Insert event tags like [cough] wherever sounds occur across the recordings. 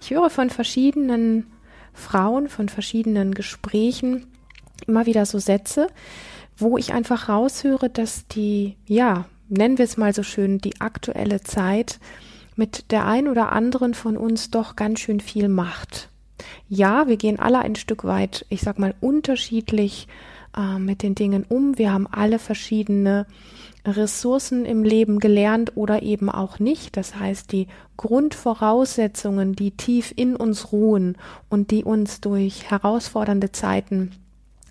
Ich höre von verschiedenen Frauen, von verschiedenen Gesprächen immer wieder so Sätze, wo ich einfach raushöre, dass die, ja, nennen wir es mal so schön, die aktuelle Zeit mit der ein oder anderen von uns doch ganz schön viel macht. Ja, wir gehen alle ein Stück weit, ich sag mal, unterschiedlich äh, mit den Dingen um. Wir haben alle verschiedene Ressourcen im Leben gelernt oder eben auch nicht. Das heißt, die Grundvoraussetzungen, die tief in uns ruhen und die uns durch herausfordernde Zeiten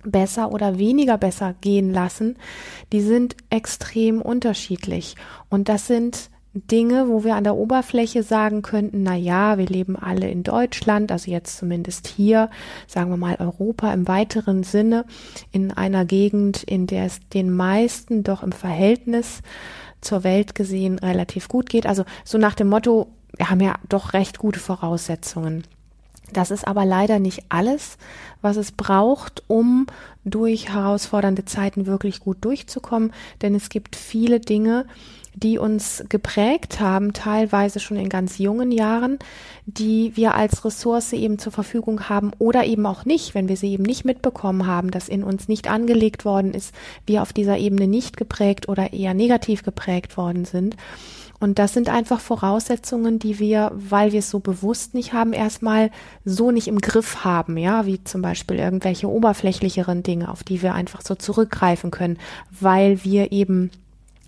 besser oder weniger besser gehen lassen, die sind extrem unterschiedlich. Und das sind Dinge, wo wir an der Oberfläche sagen könnten, na ja, wir leben alle in Deutschland, also jetzt zumindest hier, sagen wir mal Europa im weiteren Sinne, in einer Gegend, in der es den meisten doch im Verhältnis zur Welt gesehen relativ gut geht. Also so nach dem Motto, wir haben ja doch recht gute Voraussetzungen. Das ist aber leider nicht alles, was es braucht, um durch herausfordernde Zeiten wirklich gut durchzukommen, denn es gibt viele Dinge, die uns geprägt haben, teilweise schon in ganz jungen Jahren, die wir als Ressource eben zur Verfügung haben oder eben auch nicht, wenn wir sie eben nicht mitbekommen haben, dass in uns nicht angelegt worden ist, wir auf dieser Ebene nicht geprägt oder eher negativ geprägt worden sind. Und das sind einfach Voraussetzungen, die wir, weil wir es so bewusst nicht haben, erstmal so nicht im Griff haben, ja, wie zum Beispiel irgendwelche oberflächlicheren Dinge, auf die wir einfach so zurückgreifen können, weil wir eben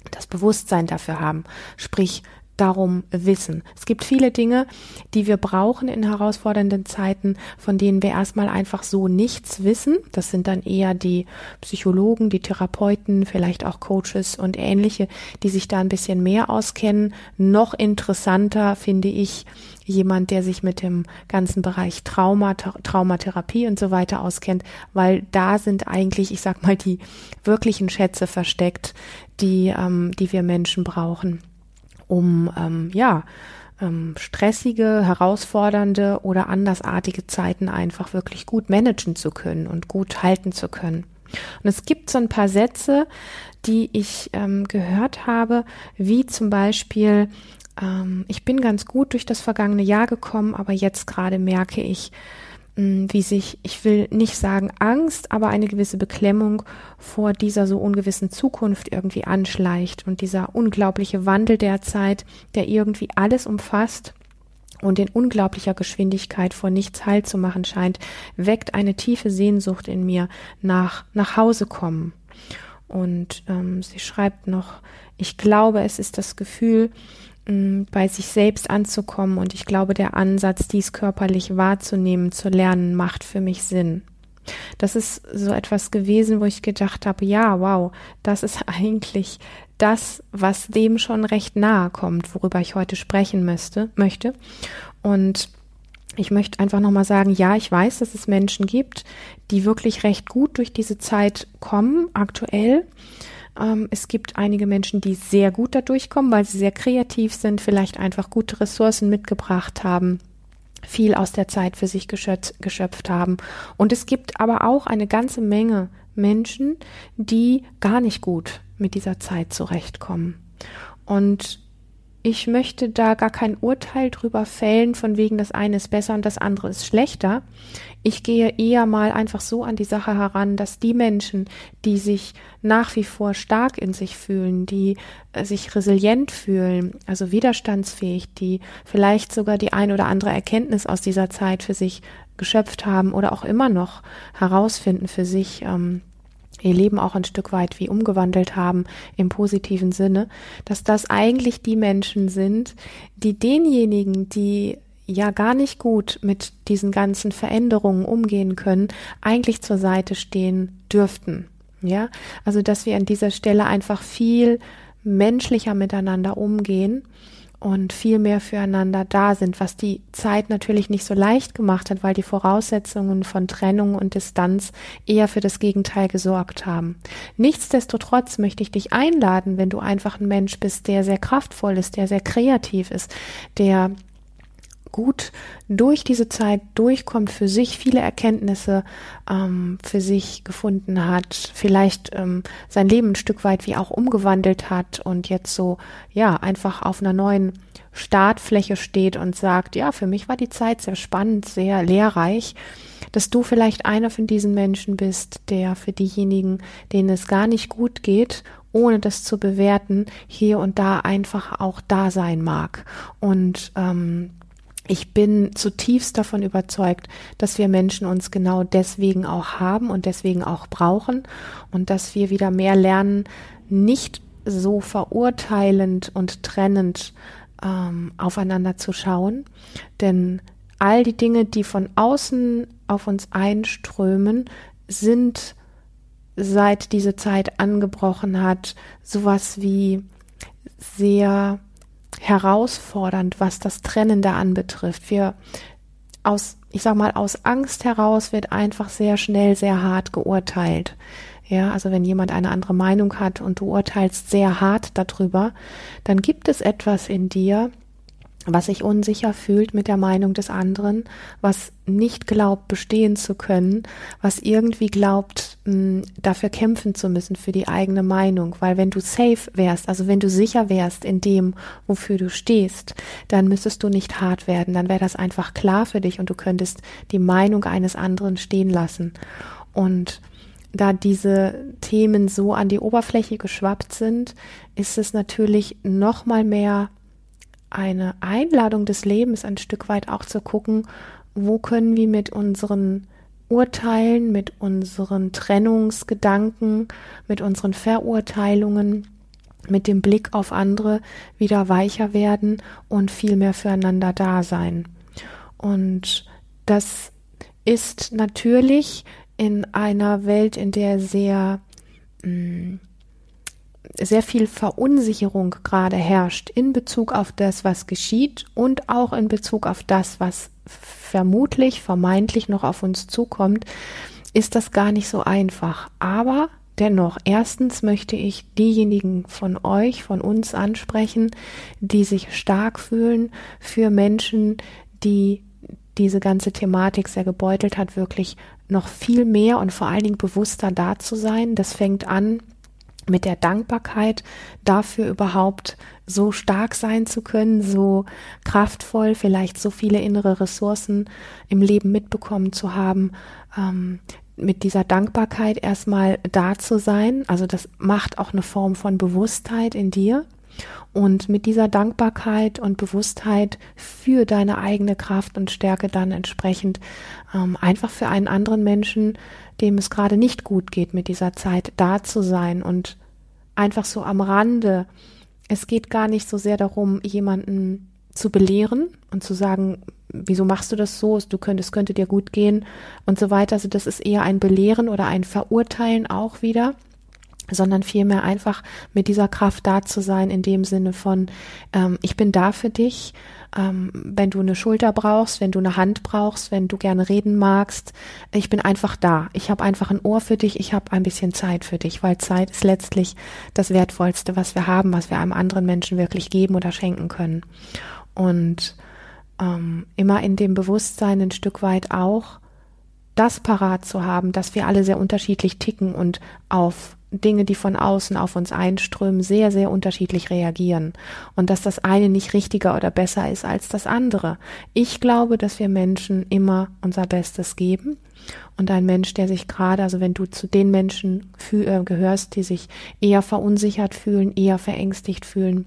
das Bewusstsein dafür haben, sprich darum wissen. Es gibt viele Dinge, die wir brauchen in herausfordernden Zeiten, von denen wir erstmal einfach so nichts wissen. Das sind dann eher die Psychologen, die Therapeuten, vielleicht auch Coaches und ähnliche, die sich da ein bisschen mehr auskennen. Noch interessanter finde ich jemand, der sich mit dem ganzen Bereich Trauma, Traumatherapie und so weiter auskennt, weil da sind eigentlich, ich sag mal, die wirklichen Schätze versteckt, die, ähm, die wir Menschen brauchen um ähm, ja ähm, stressige, herausfordernde oder andersartige Zeiten einfach wirklich gut managen zu können und gut halten zu können. Und es gibt so ein paar Sätze, die ich ähm, gehört habe, wie zum Beispiel, ähm, ich bin ganz gut durch das vergangene Jahr gekommen, aber jetzt gerade merke ich, wie sich, ich will nicht sagen Angst, aber eine gewisse Beklemmung vor dieser so ungewissen Zukunft irgendwie anschleicht und dieser unglaubliche Wandel der Zeit, der irgendwie alles umfasst und in unglaublicher Geschwindigkeit vor nichts Halt zu machen scheint, weckt eine tiefe Sehnsucht in mir nach nach Hause kommen. Und ähm, sie schreibt noch, ich glaube, es ist das Gefühl, bei sich selbst anzukommen. Und ich glaube, der Ansatz, dies körperlich wahrzunehmen, zu lernen, macht für mich Sinn. Das ist so etwas gewesen, wo ich gedacht habe, ja, wow, das ist [laughs] eigentlich das, was dem schon recht nahe kommt, worüber ich heute sprechen müsste, möchte. Und ich möchte einfach nochmal sagen, ja, ich weiß, dass es Menschen gibt, die wirklich recht gut durch diese Zeit kommen, aktuell. Ähm, es gibt einige Menschen, die sehr gut da durchkommen, weil sie sehr kreativ sind, vielleicht einfach gute Ressourcen mitgebracht haben viel aus der Zeit für sich geschöpft, geschöpft haben. Und es gibt aber auch eine ganze Menge Menschen, die gar nicht gut mit dieser Zeit zurechtkommen. Und ich möchte da gar kein Urteil drüber fällen, von wegen das eine ist besser und das andere ist schlechter. Ich gehe eher mal einfach so an die Sache heran, dass die Menschen, die sich nach wie vor stark in sich fühlen, die äh, sich resilient fühlen, also widerstandsfähig, die vielleicht sogar die ein oder andere Erkenntnis aus dieser Zeit für sich geschöpft haben oder auch immer noch herausfinden für sich, ähm, ihr Leben auch ein Stück weit wie umgewandelt haben im positiven Sinne, dass das eigentlich die Menschen sind, die denjenigen, die ja gar nicht gut mit diesen ganzen Veränderungen umgehen können, eigentlich zur Seite stehen dürften. Ja, also dass wir an dieser Stelle einfach viel menschlicher miteinander umgehen und viel mehr füreinander da sind, was die Zeit natürlich nicht so leicht gemacht hat, weil die Voraussetzungen von Trennung und Distanz eher für das Gegenteil gesorgt haben. Nichtsdestotrotz möchte ich dich einladen, wenn du einfach ein Mensch bist, der sehr kraftvoll ist, der sehr kreativ ist, der gut durch diese Zeit durchkommt, für sich viele Erkenntnisse ähm, für sich gefunden hat, vielleicht ähm, sein Leben ein Stück weit wie auch umgewandelt hat und jetzt so, ja, einfach auf einer neuen Startfläche steht und sagt, ja, für mich war die Zeit sehr spannend, sehr lehrreich, dass du vielleicht einer von diesen Menschen bist, der für diejenigen, denen es gar nicht gut geht ohne das zu bewerten, hier und da einfach auch da sein mag. Und ähm, ich bin zutiefst davon überzeugt, dass wir Menschen uns genau deswegen auch haben und deswegen auch brauchen und dass wir wieder mehr lernen, nicht so verurteilend und trennend ähm, aufeinander zu schauen. Denn all die Dinge, die von außen auf uns einströmen, sind seit diese Zeit angebrochen hat, sowas wie sehr herausfordernd, was das Trennen da anbetrifft. Wir aus, ich sag mal, aus Angst heraus wird einfach sehr schnell sehr hart geurteilt. Ja, also wenn jemand eine andere Meinung hat und du urteilst sehr hart darüber, dann gibt es etwas in dir, was sich unsicher fühlt mit der Meinung des anderen, was nicht glaubt, bestehen zu können, was irgendwie glaubt, mh, dafür kämpfen zu müssen für die eigene Meinung. Weil wenn du safe wärst, also wenn du sicher wärst in dem, wofür du stehst, dann müsstest du nicht hart werden. Dann wäre das einfach klar für dich und du könntest die Meinung eines anderen stehen lassen. Und da diese Themen so an die Oberfläche geschwappt sind, ist es natürlich noch mal mehr eine Einladung des Lebens ein Stück weit auch zu gucken, wo können wir mit unseren Urteilen, mit unseren Trennungsgedanken, mit unseren Verurteilungen, mit dem Blick auf andere wieder weicher werden und viel mehr füreinander da sein. Und das ist natürlich in einer Welt, in der sehr mh, mm, sehr viel Verunsicherung gerade herrscht in Bezug auf das, was geschieht und auch in Bezug auf das, was vermutlich, vermeintlich noch auf uns zukommt, ist das gar nicht so einfach. Aber dennoch, erstens möchte ich diejenigen von euch, von uns ansprechen, die sich stark fühlen für Menschen, die diese ganze Thematik sehr gebeutelt hat, wirklich noch viel mehr und vor allen Dingen bewusster da zu sein. Das fängt an mit der Dankbarkeit dafür überhaupt so stark sein zu können, so kraftvoll, vielleicht so viele innere Ressourcen im Leben mitbekommen zu haben, ähm, mit dieser Dankbarkeit erstmal da zu sein. Also das macht auch eine Form von Bewusstheit in dir. Und mit dieser Dankbarkeit und Bewusstheit für deine eigene Kraft und Stärke dann entsprechend ähm, einfach für einen anderen Menschen dem es gerade nicht gut geht mit dieser Zeit, da zu sein und einfach so am Rande. Es geht gar nicht so sehr darum, jemanden zu belehren und zu sagen, wieso machst du das so? Du könntest, könnte dir gut gehen und so weiter. Also das ist eher ein Belehren oder ein Verurteilen auch wieder sondern vielmehr einfach mit dieser Kraft da zu sein, in dem Sinne von, ähm, ich bin da für dich, ähm, wenn du eine Schulter brauchst, wenn du eine Hand brauchst, wenn du gerne reden magst, ich bin einfach da. Ich habe einfach ein Ohr für dich, ich habe ein bisschen Zeit für dich, weil Zeit ist letztlich das Wertvollste, was wir haben, was wir einem anderen Menschen wirklich geben oder schenken können. Und ähm, immer in dem Bewusstsein ein Stück weit auch, das parat zu haben, dass wir alle sehr unterschiedlich ticken und auf Dinge, die von außen auf uns einströmen, sehr, sehr unterschiedlich reagieren und dass das eine nicht richtiger oder besser ist als das andere. Ich glaube, dass wir Menschen immer unser Bestes geben und ein Mensch, der sich gerade, also wenn du zu den Menschen äh, gehörst, die sich eher verunsichert fühlen, eher verängstigt fühlen,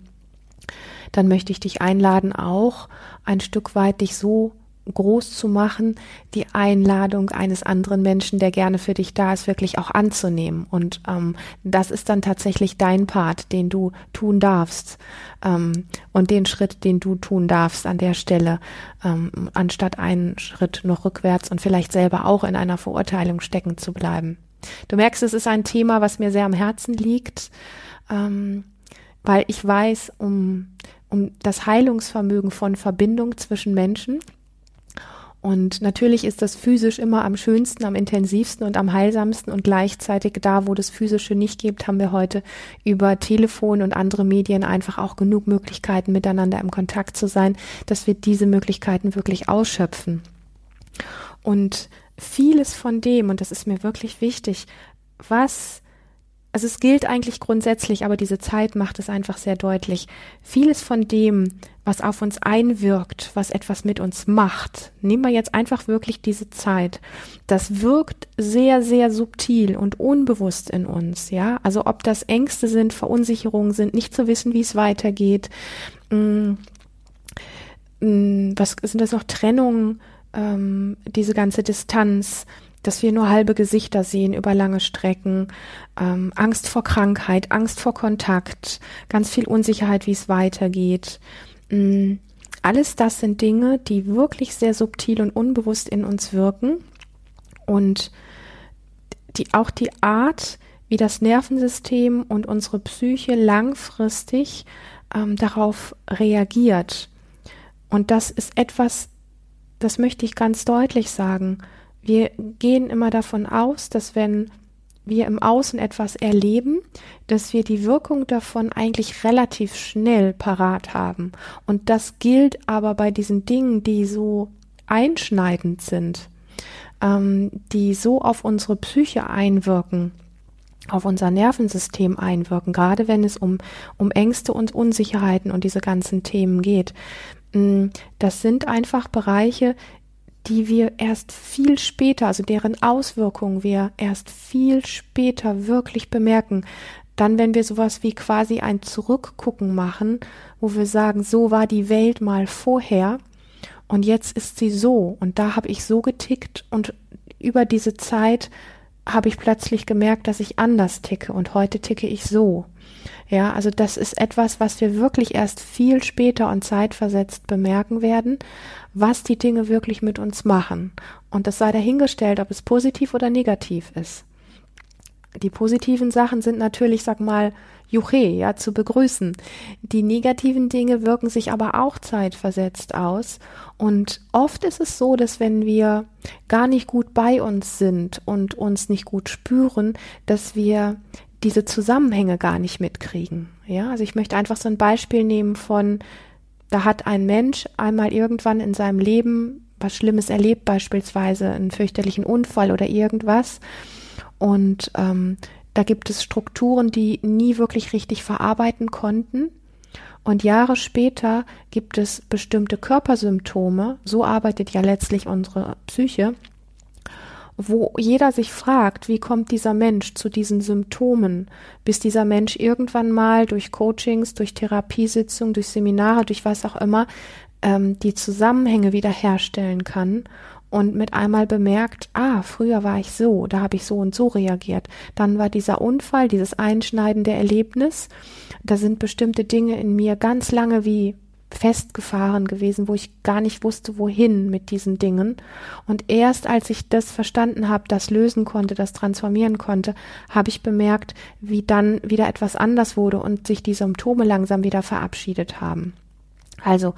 dann möchte ich dich einladen, auch ein Stück weit dich so groß zu machen, die Einladung eines anderen Menschen, der gerne für dich da ist, wirklich auch anzunehmen. Und ähm, das ist dann tatsächlich dein Part, den du tun darfst. Ähm, und den Schritt, den du tun darfst an der Stelle, ähm, anstatt einen Schritt noch rückwärts und vielleicht selber auch in einer Verurteilung stecken zu bleiben. Du merkst, es ist ein Thema, was mir sehr am Herzen liegt, ähm, weil ich weiß um um das Heilungsvermögen von Verbindung zwischen Menschen. Und natürlich ist das physisch immer am schönsten, am intensivsten und am heilsamsten und gleichzeitig da, wo das physische nicht gibt, haben wir heute über Telefon und andere Medien einfach auch genug Möglichkeiten, miteinander im Kontakt zu sein, dass wir diese Möglichkeiten wirklich ausschöpfen. Und vieles von dem, und das ist mir wirklich wichtig, was also es gilt eigentlich grundsätzlich, aber diese Zeit macht es einfach sehr deutlich. Vieles von dem, was auf uns einwirkt, was etwas mit uns macht, nehmen wir jetzt einfach wirklich diese Zeit. Das wirkt sehr, sehr subtil und unbewusst in uns, ja. Also ob das Ängste sind, Verunsicherungen sind, nicht zu wissen, wie es weitergeht. Mm, mm, was sind das noch? Trennungen, ähm, diese ganze Distanz, dass wir nur halbe Gesichter sehen über lange Strecken, ähm, Angst vor Krankheit, Angst vor Kontakt, ganz viel Unsicherheit, wie es weitergeht. Ähm, alles das sind Dinge, die wirklich sehr subtil und unbewusst in uns wirken und die auch die Art, wie das Nervensystem und unsere Psyche langfristig ähm, darauf reagiert. Und das ist etwas, das möchte ich ganz deutlich sagen wir gehen immer davon aus, dass wenn wir im Außen etwas erleben, dass wir die Wirkung davon eigentlich relativ schnell parat haben. Und das gilt aber bei diesen Dingen, die so einschneidend sind, ähm, die so auf unsere Psyche einwirken, auf unser Nervensystem einwirken, gerade wenn es um, um Ängste und Unsicherheiten und diese ganzen Themen geht. Mm, das sind einfach Bereiche, die wir erst viel später, also deren Auswirkungen wir erst viel später wirklich bemerken. Dann, wenn wir sowas wie quasi ein Zurückgucken machen, wo wir sagen, so war die Welt mal vorher und jetzt ist sie so und da habe ich so getickt und über diese Zeit habe ich plötzlich gemerkt, dass ich anders ticke und heute ticke ich so. Ja, also das ist etwas, was wir wirklich erst viel später und zeitversetzt bemerken werden, was die Dinge wirklich mit uns machen. Und es sei dahingestellt, ob es positiv oder negativ ist. Die positiven Sachen sind natürlich, sag mal, Juche, ja, zu begrüßen. Die negativen Dinge wirken sich aber auch zeitversetzt aus. Und oft ist es so, dass wenn wir gar nicht gut bei uns sind und uns nicht gut spüren, dass wir diese Zusammenhänge gar nicht mitkriegen. Ja, also ich möchte einfach so ein Beispiel nehmen von, da hat ein Mensch einmal irgendwann in seinem Leben was Schlimmes erlebt, beispielsweise einen fürchterlichen Unfall oder irgendwas. Und ähm, da gibt es Strukturen, die nie wirklich richtig verarbeiten konnten. Und Jahre später gibt es bestimmte Körpersymptome, so arbeitet ja letztlich unsere Psyche, wo jeder sich fragt, wie kommt dieser Mensch zu diesen Symptomen, bis dieser Mensch irgendwann mal durch Coachings, durch Therapiesitzungen, durch Seminare, durch was auch immer, ähm, die Zusammenhänge wiederherstellen kann und mit einmal bemerkt, ah, früher war ich so, da habe ich so und so reagiert. Dann war dieser Unfall, dieses einschneidende Erlebnis, da sind bestimmte Dinge in mir ganz lange wie festgefahren gewesen, wo ich gar nicht wusste, wohin mit diesen Dingen. Und erst als ich das verstanden habe, das lösen konnte, das transformieren konnte, habe ich bemerkt, wie dann wieder etwas anders wurde und sich die Symptome langsam wieder verabschiedet haben. Also,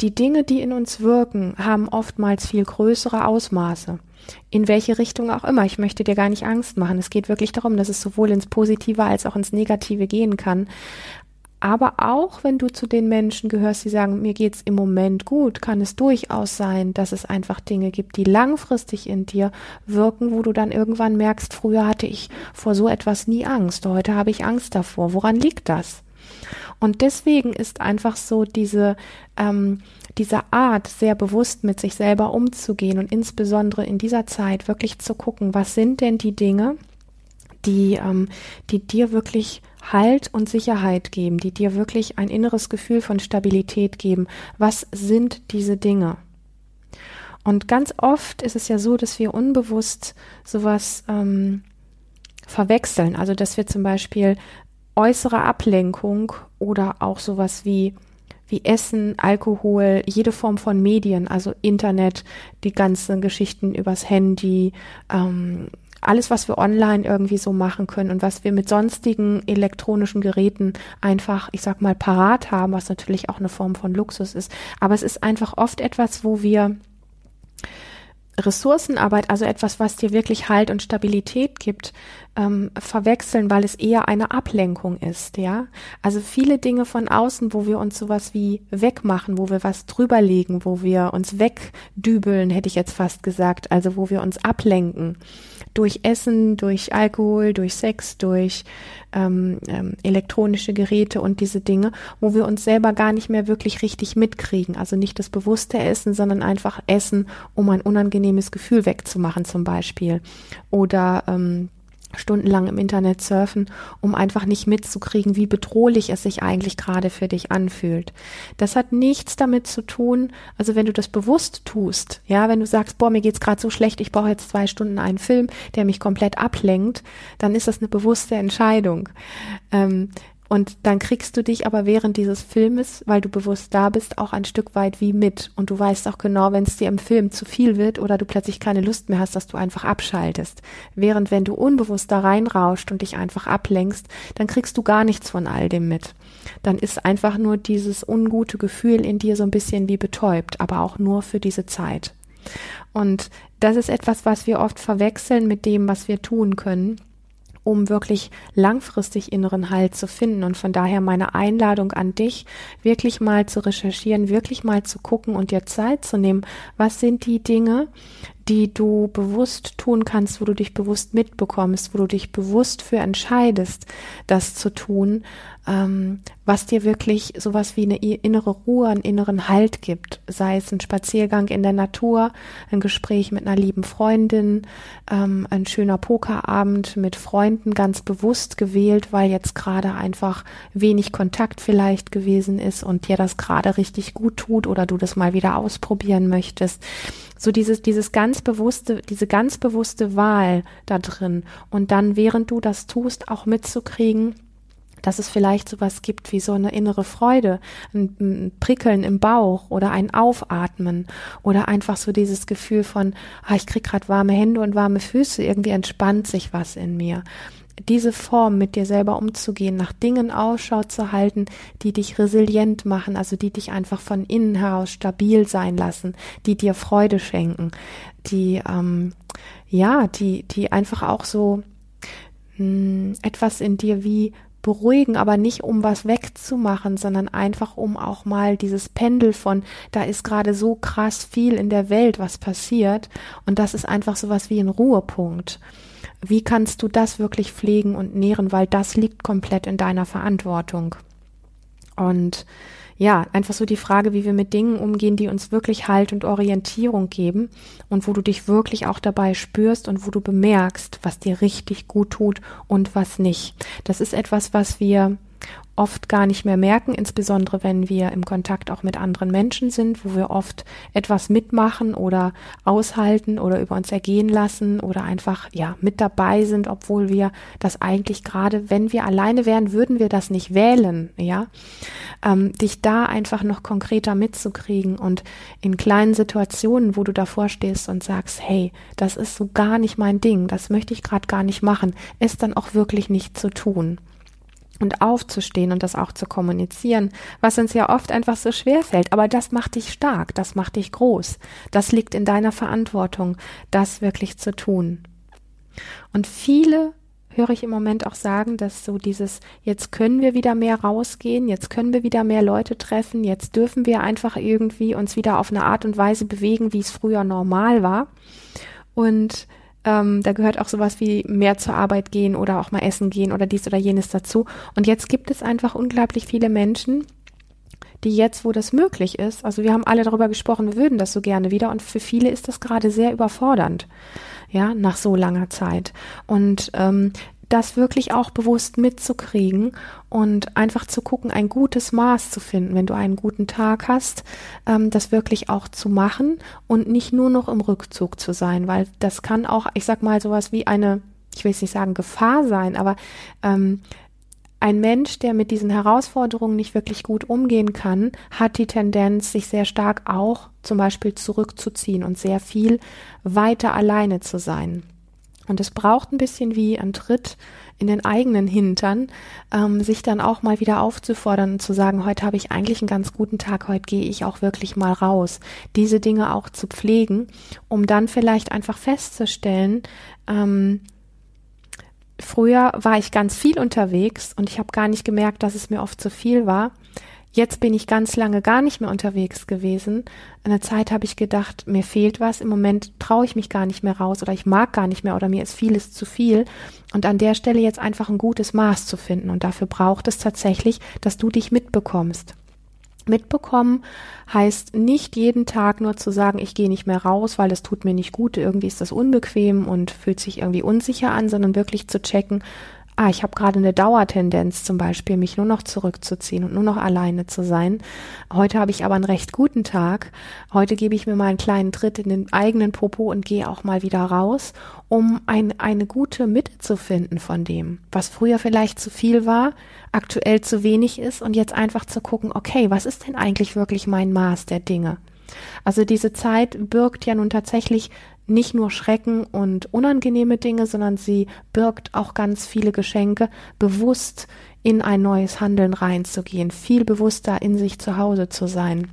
die Dinge, die in uns wirken, haben oftmals viel größere Ausmaße. In welche Richtung auch immer. Ich möchte dir gar nicht Angst machen. Es geht wirklich darum, dass es sowohl ins Positive als auch ins Negative gehen kann. Aber auch wenn du zu den Menschen gehörst, die sagen, mir geht's im Moment gut, kann es durchaus sein, dass es einfach Dinge gibt, die langfristig in dir wirken, wo du dann irgendwann merkst, früher hatte ich vor so etwas nie Angst, heute habe ich Angst davor. Woran liegt das? Und deswegen ist einfach so diese, ähm, diese Art, sehr bewusst mit sich selber umzugehen und insbesondere in dieser Zeit wirklich zu gucken, was sind denn die Dinge, die, ähm, die dir wirklich Halt und Sicherheit geben, die dir wirklich ein inneres Gefühl von Stabilität geben. Was sind diese Dinge? Und ganz oft ist es ja so, dass wir unbewusst sowas ähm, verwechseln. Also dass wir zum Beispiel äußere Ablenkung oder auch sowas wie wie Essen, Alkohol, jede Form von Medien, also Internet, die ganzen Geschichten übers Handy, ähm, alles, was wir online irgendwie so machen können und was wir mit sonstigen elektronischen Geräten einfach, ich sag mal, parat haben, was natürlich auch eine Form von Luxus ist. Aber es ist einfach oft etwas, wo wir Ressourcenarbeit, also etwas, was dir wirklich Halt und Stabilität gibt, ähm, verwechseln, weil es eher eine Ablenkung ist, ja. Also viele Dinge von außen, wo wir uns sowas wie wegmachen, wo wir was drüberlegen, wo wir uns wegdübeln, hätte ich jetzt fast gesagt, also wo wir uns ablenken durch Essen, durch Alkohol, durch Sex, durch ähm, ähm, elektronische Geräte und diese Dinge, wo wir uns selber gar nicht mehr wirklich richtig mitkriegen. Also nicht das bewusste Essen, sondern einfach Essen, um ein unangenehmes Gefühl wegzumachen zum Beispiel. Oder ähm, stundenlang im Internet surfen, um einfach nicht mitzukriegen, wie bedrohlich es sich eigentlich gerade für dich anfühlt. Das hat nichts damit zu tun, also wenn du das bewusst tust, ja, wenn du sagst, boah, mir geht's gerade so schlecht, ich brauche jetzt zwei Stunden einen Film, der mich komplett ablenkt, dann ist das eine bewusste Entscheidung. Ähm, und dann kriegst du dich aber während dieses Filmes, weil du bewusst da bist, auch ein Stück weit wie mit. Und du weißt auch genau, wenn es dir im Film zu viel wird oder du plötzlich keine Lust mehr hast, dass du einfach abschaltest. Während wenn du unbewusst da reinrauscht und dich einfach ablenkst, dann kriegst du gar nichts von all dem mit. Dann ist einfach nur dieses ungute Gefühl in dir so ein bisschen wie betäubt, aber auch nur für diese Zeit. Und das ist etwas, was wir oft verwechseln mit dem, was wir tun können um wirklich langfristig inneren Halt zu finden. Und von daher meine Einladung an dich, wirklich mal zu recherchieren, wirklich mal zu gucken und dir Zeit zu nehmen. Was sind die Dinge, die du bewusst tun kannst, wo du dich bewusst mitbekommst, wo du dich bewusst für entscheidest, das zu tun, ähm, was dir wirklich sowas wie eine innere Ruhe, einen inneren Halt gibt. Sei es ein Spaziergang in der Natur, ein Gespräch mit einer lieben Freundin, ähm, ein schöner Pokerabend mit Freunden ganz bewusst gewählt, weil jetzt gerade einfach wenig Kontakt vielleicht gewesen ist und dir das gerade richtig gut tut oder du das mal wieder ausprobieren möchtest. So dieses, dieses ganz bewusste, diese ganz bewusste Wahl da drin und dann, während du das tust, auch mitzukriegen, dass es vielleicht sowas gibt wie so eine innere Freude, ein, Prickeln im Bauch oder ein Aufatmen oder einfach so dieses Gefühl von, ah, ich krieg gerade warme Hände und warme Füße, irgendwie entspannt sich was in mir. Diese Form, mit dir selber umzugehen, nach Dingen Ausschau zu halten, die dich resilient machen, also die dich einfach von innen heraus stabil sein lassen, die dir Freude schenken, die, ähm, ja, die, die einfach auch so mh, hm, etwas in dir wie beruhigen, aber nicht um was wegzumachen, sondern einfach um auch mal dieses Pendel von, da ist gerade so krass viel in der Welt, was passiert und das ist einfach sowas wie ein Ruhepunkt. Wie kannst du das wirklich pflegen und nähren, weil das liegt komplett in deiner Verantwortung. Und ja, einfach so die Frage, wie wir mit Dingen umgehen, die uns wirklich Halt und Orientierung geben und wo du dich wirklich auch dabei spürst und wo du bemerkst, was dir richtig gut tut und was nicht. Das ist etwas, was wir oft gar nicht mehr merken, insbesondere wenn wir im Kontakt auch mit anderen Menschen sind, wo wir oft etwas mitmachen oder aushalten oder über uns ergehen lassen oder einfach ja mit dabei sind, obwohl wir das eigentlich gerade, wenn wir alleine wären, würden wir das nicht wählen, ja. Ähm, dich da einfach noch konkreter mitzukriegen und in kleinen Situationen, wo du davor stehst und sagst, hey, das ist so gar nicht mein Ding, das möchte ich gerade gar nicht machen, ist dann auch wirklich nicht zu tun und aufzustehen und das auch zu kommunizieren, was uns ja oft einfach so schwer fällt. Aber das macht dich stark, das macht dich groß. Das liegt in deiner Verantwortung, das wirklich zu tun. Und viele höre ich im Moment auch sagen, dass so dieses, jetzt können wir wieder mehr rausgehen, jetzt können wir wieder mehr Leute treffen, jetzt dürfen wir einfach irgendwie uns wieder auf eine Art und Weise bewegen, wie es früher normal war. Und ähm, da gehört auch sowas wie mehr zur Arbeit gehen oder auch mal essen gehen oder dies oder jenes dazu. Und jetzt gibt es einfach unglaublich viele Menschen, die jetzt, wo das möglich ist, also wir haben alle darüber gesprochen, wir würden das so gerne wieder und für viele ist das gerade sehr überfordernd, ja, nach so langer Zeit. Und ähm, das wirklich auch bewusst mitzukriegen und einfach zu gucken, ein gutes Maß zu finden, wenn du einen guten Tag hast, ähm, das wirklich auch zu machen und nicht nur noch im Rückzug zu sein, weil das kann auch, ich sag mal, sowas wie eine, ich will es nicht sagen Gefahr sein, aber ähm, ein Mensch, der mit diesen Herausforderungen nicht wirklich gut umgehen kann, hat die Tendenz, sich sehr stark auch zum Beispiel zurückzuziehen und sehr viel weiter alleine zu sein. Und es braucht ein bisschen wie ein Tritt in den eigenen Hintern, ähm, sich dann auch mal wieder aufzufordern und zu sagen, heute habe ich eigentlich einen ganz guten Tag, heute gehe ich auch wirklich mal raus. Diese Dinge auch zu pflegen, um dann vielleicht einfach festzustellen, ähm, früher war ich ganz viel unterwegs und ich habe gar nicht gemerkt, dass es mir oft zu viel war. Jetzt bin ich ganz lange gar nicht mehr unterwegs gewesen. Eine Zeit habe ich gedacht, mir fehlt was. Im Moment traue ich mich gar nicht mehr raus oder ich mag gar nicht mehr oder mir ist vieles zu viel. Und an der Stelle jetzt einfach ein gutes Maß zu finden. Und dafür braucht es tatsächlich, dass du dich mitbekommst. Mitbekommen heißt nicht jeden Tag nur zu sagen, ich gehe nicht mehr raus, weil es tut mir nicht gut, irgendwie ist das unbequem und fühlt sich irgendwie unsicher an, sondern wirklich zu checken, ah, ich habe gerade eine Dauertendenz zum Beispiel, mich nur noch zurückzuziehen und nur noch alleine zu sein. Heute habe ich aber einen recht guten Tag. Heute gebe ich mir mal einen kleinen Tritt in den eigenen Popo und gehe auch mal wieder raus, um ein, eine gute Mitte zu finden von dem, was früher vielleicht zu viel war, aktuell zu wenig ist und jetzt einfach zu gucken, okay, was ist denn eigentlich wirklich mein Maß der Dinge? Also diese Zeit birgt ja nun tatsächlich nicht nur Schrecken und unangenehme Dinge, sondern sie birgt auch ganz viele Geschenke, bewusst in ein neues Handeln reinzugehen, viel bewusster in sich zu Hause zu sein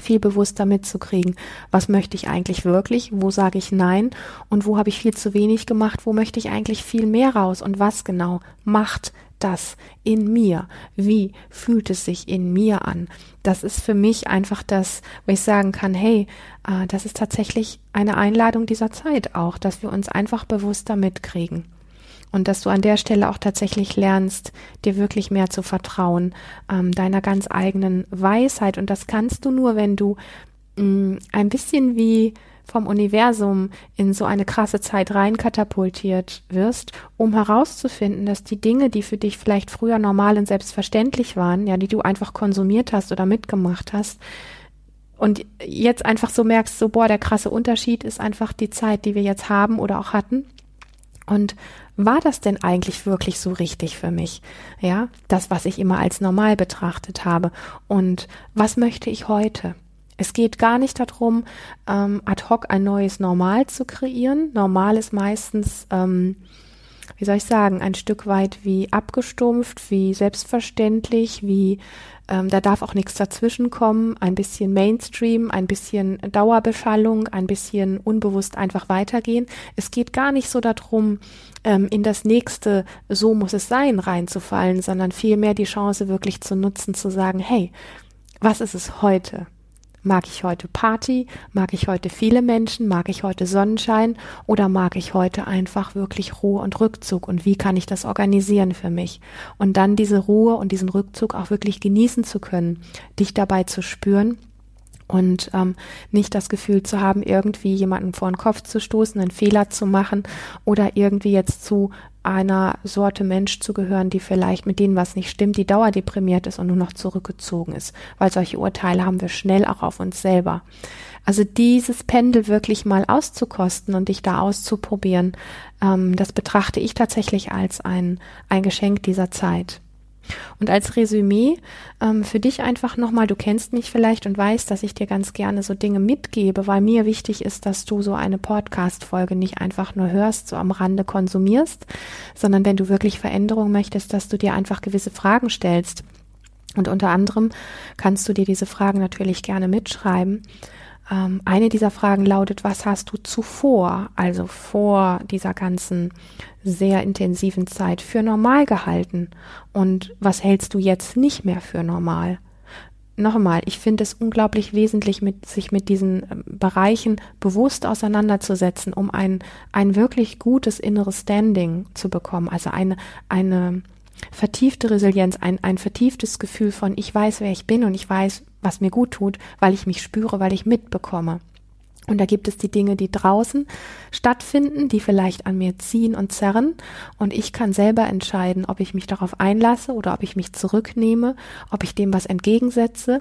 viel bewusster mitzukriegen, was möchte ich eigentlich wirklich, wo sage ich nein und wo habe ich viel zu wenig gemacht, wo möchte ich eigentlich viel mehr raus und was genau macht das in mir? Wie fühlt es sich in mir an? Das ist für mich einfach das, wo ich sagen kann, hey, äh, das ist tatsächlich eine Einladung dieser Zeit auch, dass wir uns einfach bewusster mitkriegen. Und dass du an der Stelle auch tatsächlich lernst, dir wirklich mehr zu vertrauen, ähm, deiner ganz eigenen Weisheit. Und das kannst du nur, wenn du mh, mm, ein bisschen wie vom Universum in so eine krasse Zeit rein katapultiert wirst, um herauszufinden, dass die Dinge, die für dich vielleicht früher normal und selbstverständlich waren, ja, die du einfach konsumiert hast oder mitgemacht hast, und jetzt einfach so merkst, so, boah, der krasse Unterschied ist einfach die Zeit, die wir jetzt haben oder auch hatten. Und war das denn eigentlich wirklich so richtig für mich? Ja, das, was ich immer als normal betrachtet habe. Und was möchte ich heute? Es geht gar nicht darum, ähm, ad hoc ein neues Normal zu kreieren. Normal ist meistens, ähm, wie soll ich sagen, ein Stück weit wie abgestumpft, wie selbstverständlich, wie ähm, da darf auch nichts dazwischen kommen, ein bisschen Mainstream, ein bisschen Dauerbeschallung, ein bisschen unbewusst einfach weitergehen. Es geht gar nicht so darum, ähm, in das nächste, so muss es sein, reinzufallen, sondern vielmehr die Chance wirklich zu nutzen, zu sagen, hey, was ist es heute? Mag ich heute Party? Mag ich heute viele Menschen? Mag ich heute Sonnenschein? Oder mag ich heute einfach wirklich Ruhe und Rückzug? Und wie kann ich das organisieren für mich? Und dann diese Ruhe und diesen Rückzug auch wirklich genießen zu können, dich dabei zu spüren und ähm, nicht das Gefühl zu haben, irgendwie jemanden vor den Kopf zu stoßen, einen Fehler zu machen oder irgendwie jetzt zu einer Sorte Mensch zu gehören, die vielleicht mit denen was nicht stimmt, die dauerdeprimiert ist und nur noch zurückgezogen ist, weil solche Urteile haben wir schnell auch auf uns selber. Also dieses Pendel wirklich mal auszukosten und dich da auszuprobieren, ähm, das betrachte ich tatsächlich als ein, ein Geschenk dieser Zeit. Und als Resümee ähm, für dich einfach nochmal, du kennst mich vielleicht und weißt, dass ich dir ganz gerne so Dinge mitgebe, weil mir wichtig ist, dass du so eine Podcast-Folge nicht einfach nur hörst, so am Rande konsumierst, sondern wenn du wirklich Veränderung möchtest, dass du dir einfach gewisse Fragen stellst. Und unter anderem kannst du dir diese Fragen natürlich gerne mitschreiben ähm, eine dieser Fragen lautet, was hast du zuvor, also vor dieser ganzen sehr intensiven Zeit, für normal gehalten? Und was hältst du jetzt nicht mehr für normal? Nochmal, ich finde es unglaublich wesentlich, mit, sich mit diesen ähm, Bereichen bewusst auseinanderzusetzen, um ein, ein wirklich gutes inneres Standing zu bekommen, also eine, eine vertiefte Resilienz, ein, ein vertieftes Gefühl von, ich weiß, wer ich bin und ich weiß, was mir gut tut, weil ich mich spüre, weil ich mitbekomme. Und da gibt es die Dinge, die draußen stattfinden, die vielleicht an mir ziehen und zerren. Und ich kann selber entscheiden, ob ich mich darauf einlasse oder ob ich mich zurücknehme, ob ich dem was entgegensetze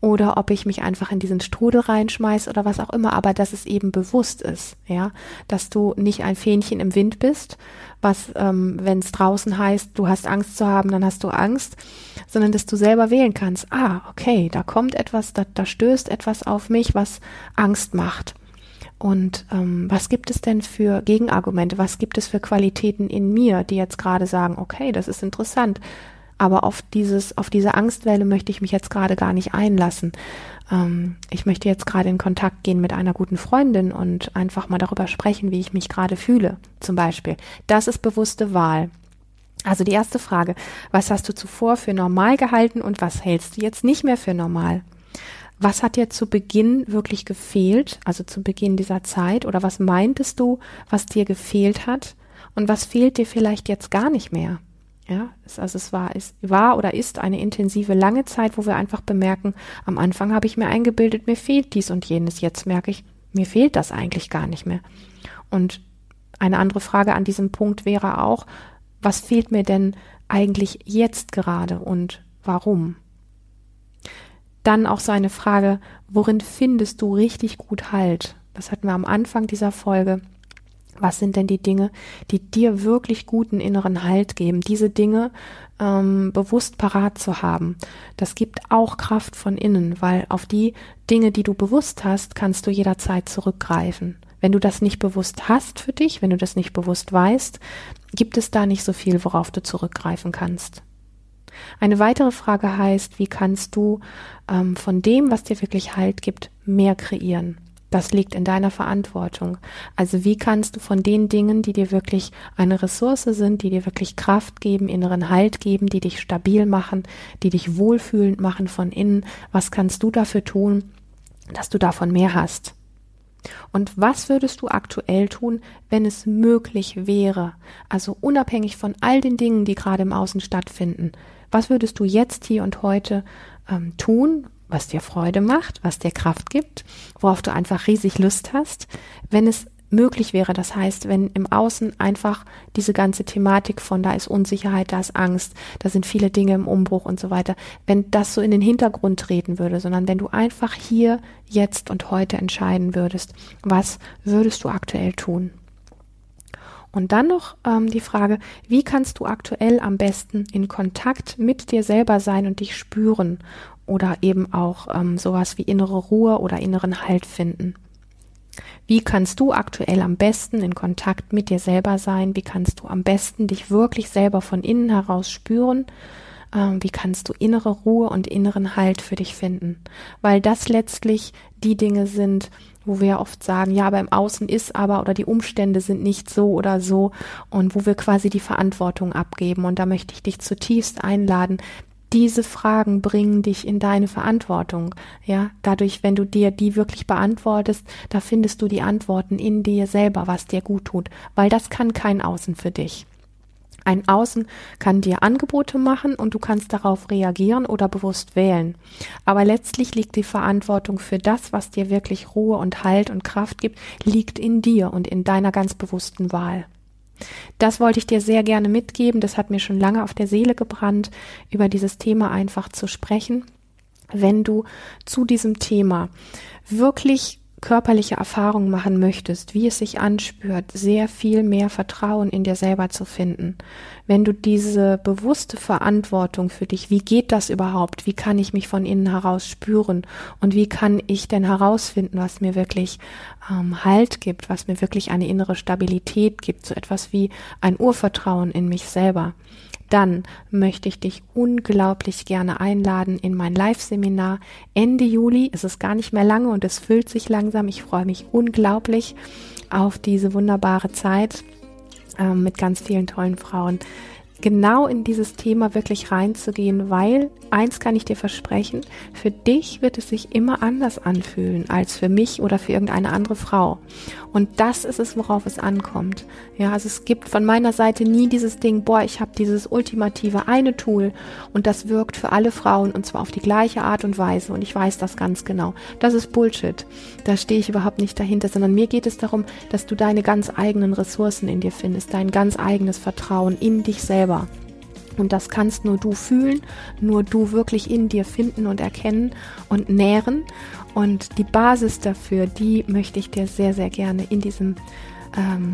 oder ob ich mich einfach in diesen Strudel reinschmeiße oder was auch immer. Aber dass es eben bewusst ist, ja, dass du nicht ein Fähnchen im Wind bist, was, ähm, wenn es draußen heißt, du hast Angst zu haben, dann hast du Angst, sondern dass du selber wählen kannst. Ah, okay, da kommt etwas, da, da stößt etwas auf mich, was Angst macht. Und ähm, was gibt es denn für Gegenargumente? Was gibt es für Qualitäten in mir, die jetzt gerade sagen, okay, das ist interessant, aber auf dieses, auf diese Angstwelle möchte ich mich jetzt gerade gar nicht einlassen. Ähm, ich möchte jetzt gerade in Kontakt gehen mit einer guten Freundin und einfach mal darüber sprechen, wie ich mich gerade fühle, zum Beispiel. Das ist bewusste Wahl. Also die erste Frage, was hast du zuvor für normal gehalten und was hältst du jetzt nicht mehr für normal? Was hat dir zu Beginn wirklich gefehlt, also zu Beginn dieser Zeit, oder was meintest du, was dir gefehlt hat? Und was fehlt dir vielleicht jetzt gar nicht mehr? Ja, also es war, es war oder ist eine intensive lange Zeit, wo wir einfach bemerken, am Anfang habe ich mir eingebildet, mir fehlt dies und jenes. Jetzt merke ich, mir fehlt das eigentlich gar nicht mehr. Und eine andere Frage an diesem Punkt wäre auch, was fehlt mir denn eigentlich jetzt gerade und warum? Dann auch so eine Frage, worin findest du richtig gut Halt? Das hatten wir am Anfang dieser Folge. Was sind denn die Dinge, die dir wirklich guten inneren Halt geben? Diese Dinge ähm, bewusst parat zu haben. Das gibt auch Kraft von innen, weil auf die Dinge, die du bewusst hast, kannst du jederzeit zurückgreifen. Wenn du das nicht bewusst hast für dich, wenn du das nicht bewusst weißt, gibt es da nicht so viel, worauf du zurückgreifen kannst. Eine weitere Frage heißt, wie kannst du ähm, von dem, was dir wirklich Halt gibt, mehr kreieren? Das liegt in deiner Verantwortung. Also wie kannst du von den Dingen, die dir wirklich eine Ressource sind, die dir wirklich Kraft geben, inneren Halt geben, die dich stabil machen, die dich wohlfühlend machen von innen, was kannst du dafür tun, dass du davon mehr hast? Und was würdest du aktuell tun, wenn es möglich wäre? Also unabhängig von all den Dingen, die gerade im Außen stattfinden. Was würdest du jetzt hier und heute ähm, tun, was dir Freude macht, was dir Kraft gibt, worauf du einfach riesig Lust hast, wenn es möglich wäre. Das heißt, wenn im Außen einfach diese ganze Thematik von da ist Unsicherheit, da ist Angst, da sind viele Dinge im Umbruch und so weiter, wenn das so in den Hintergrund treten würde, sondern wenn du einfach hier, jetzt und heute entscheiden würdest, was würdest du aktuell tun? Und dann noch ähm, die Frage, wie kannst du aktuell am besten in Kontakt mit dir selber sein und dich spüren oder eben auch ähm, sowas wie innere Ruhe oder inneren Halt finden? Wie kannst du aktuell am besten in Kontakt mit dir selber sein? Wie kannst du am besten dich wirklich selber von innen heraus spüren? Ähm, wie kannst du innere Ruhe und inneren Halt für dich finden? Weil das letztlich die Dinge sind, wo wir oft sagen, ja, aber im Außen ist aber oder die Umstände sind nicht so oder so und wo wir quasi die Verantwortung abgeben. Und da möchte ich dich zutiefst einladen, diese Fragen bringen dich in deine Verantwortung. Ja, dadurch, wenn du dir die wirklich beantwortest, da findest du die Antworten in dir selber, was dir gut tut, weil das kann kein Außen für dich. Ein Außen kann dir Angebote machen und du kannst darauf reagieren oder bewusst wählen. Aber letztlich liegt die Verantwortung für das, was dir wirklich Ruhe und Halt und Kraft gibt, liegt in dir und in deiner ganz bewussten Wahl. Das wollte ich dir sehr gerne mitgeben. Das hat mir schon lange auf der Seele gebrannt, über dieses Thema einfach zu sprechen. Wenn du zu diesem Thema wirklich körperliche Erfahrungen machen möchtest, wie es sich anspürt, sehr viel mehr Vertrauen in dir selber zu finden. Wenn du diese bewusste Verantwortung für dich, wie geht das überhaupt? Wie kann ich mich von innen heraus spüren? Und wie kann ich denn herausfinden, was mir wirklich ähm, Halt gibt, was mir wirklich eine innere Stabilität gibt, so etwas wie ein Urvertrauen in mich selber? dann möchte ich dich unglaublich gerne einladen in mein Live-Seminar Ende Juli. Es ist gar nicht mehr lange und es füllt sich langsam. Ich freue mich unglaublich auf diese wunderbare Zeit mit ganz vielen tollen Frauen genau in dieses Thema wirklich reinzugehen, weil eins kann ich dir versprechen, für dich wird es sich immer anders anfühlen als für mich oder für irgendeine andere Frau. Und das ist es, worauf es ankommt. Ja, also es gibt von meiner Seite nie dieses Ding, boah, ich habe dieses ultimative eine Tool und das wirkt für alle Frauen und zwar auf die gleiche Art und Weise und ich weiß das ganz genau. Das ist Bullshit. Da stehe ich überhaupt nicht dahinter, sondern mir geht es darum, dass du deine ganz eigenen Ressourcen in dir findest, dein ganz eigenes Vertrauen in dich selber selber. Und das kannst nur du fühlen, nur du wirklich in dir finden und erkennen und nähren. Und die Basis dafür, die möchte ich dir sehr, sehr gerne in diesem, ähm,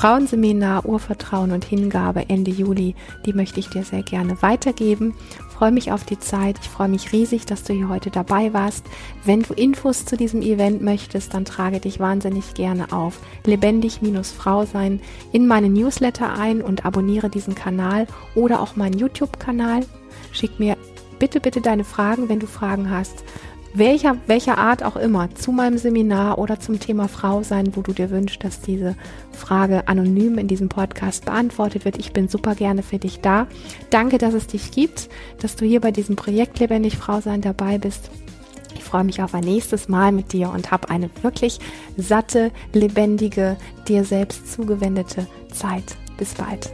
Frauenseminar Urvertrauen und Hingabe Ende Juli, die möchte ich dir sehr gerne weitergeben. Ich freue mich auf die Zeit. Ich freue mich riesig, dass du hier heute dabei warst. Wenn du Infos zu diesem Event möchtest, dann trage dich wahnsinnig gerne auf lebendig-frau sein in meinen Newsletter ein und abonniere diesen Kanal oder auch meinen YouTube-Kanal. Schick mir bitte, bitte deine Fragen, wenn du Fragen hast welcher, welcher Art auch immer, zu meinem Seminar oder zum Thema Frau sein, wo du dir wünschst, dass diese Frage anonym in diesem Podcast beantwortet wird. Ich bin super gerne für dich da. Danke, dass es dich gibt, dass du hier bei diesem Projekt Lebendig Frau sein dabei bist. Ich freue mich auf ein nächstes Mal mit dir und habe eine wirklich satte, lebendige, dir selbst zugewendete Zeit. Bis bald.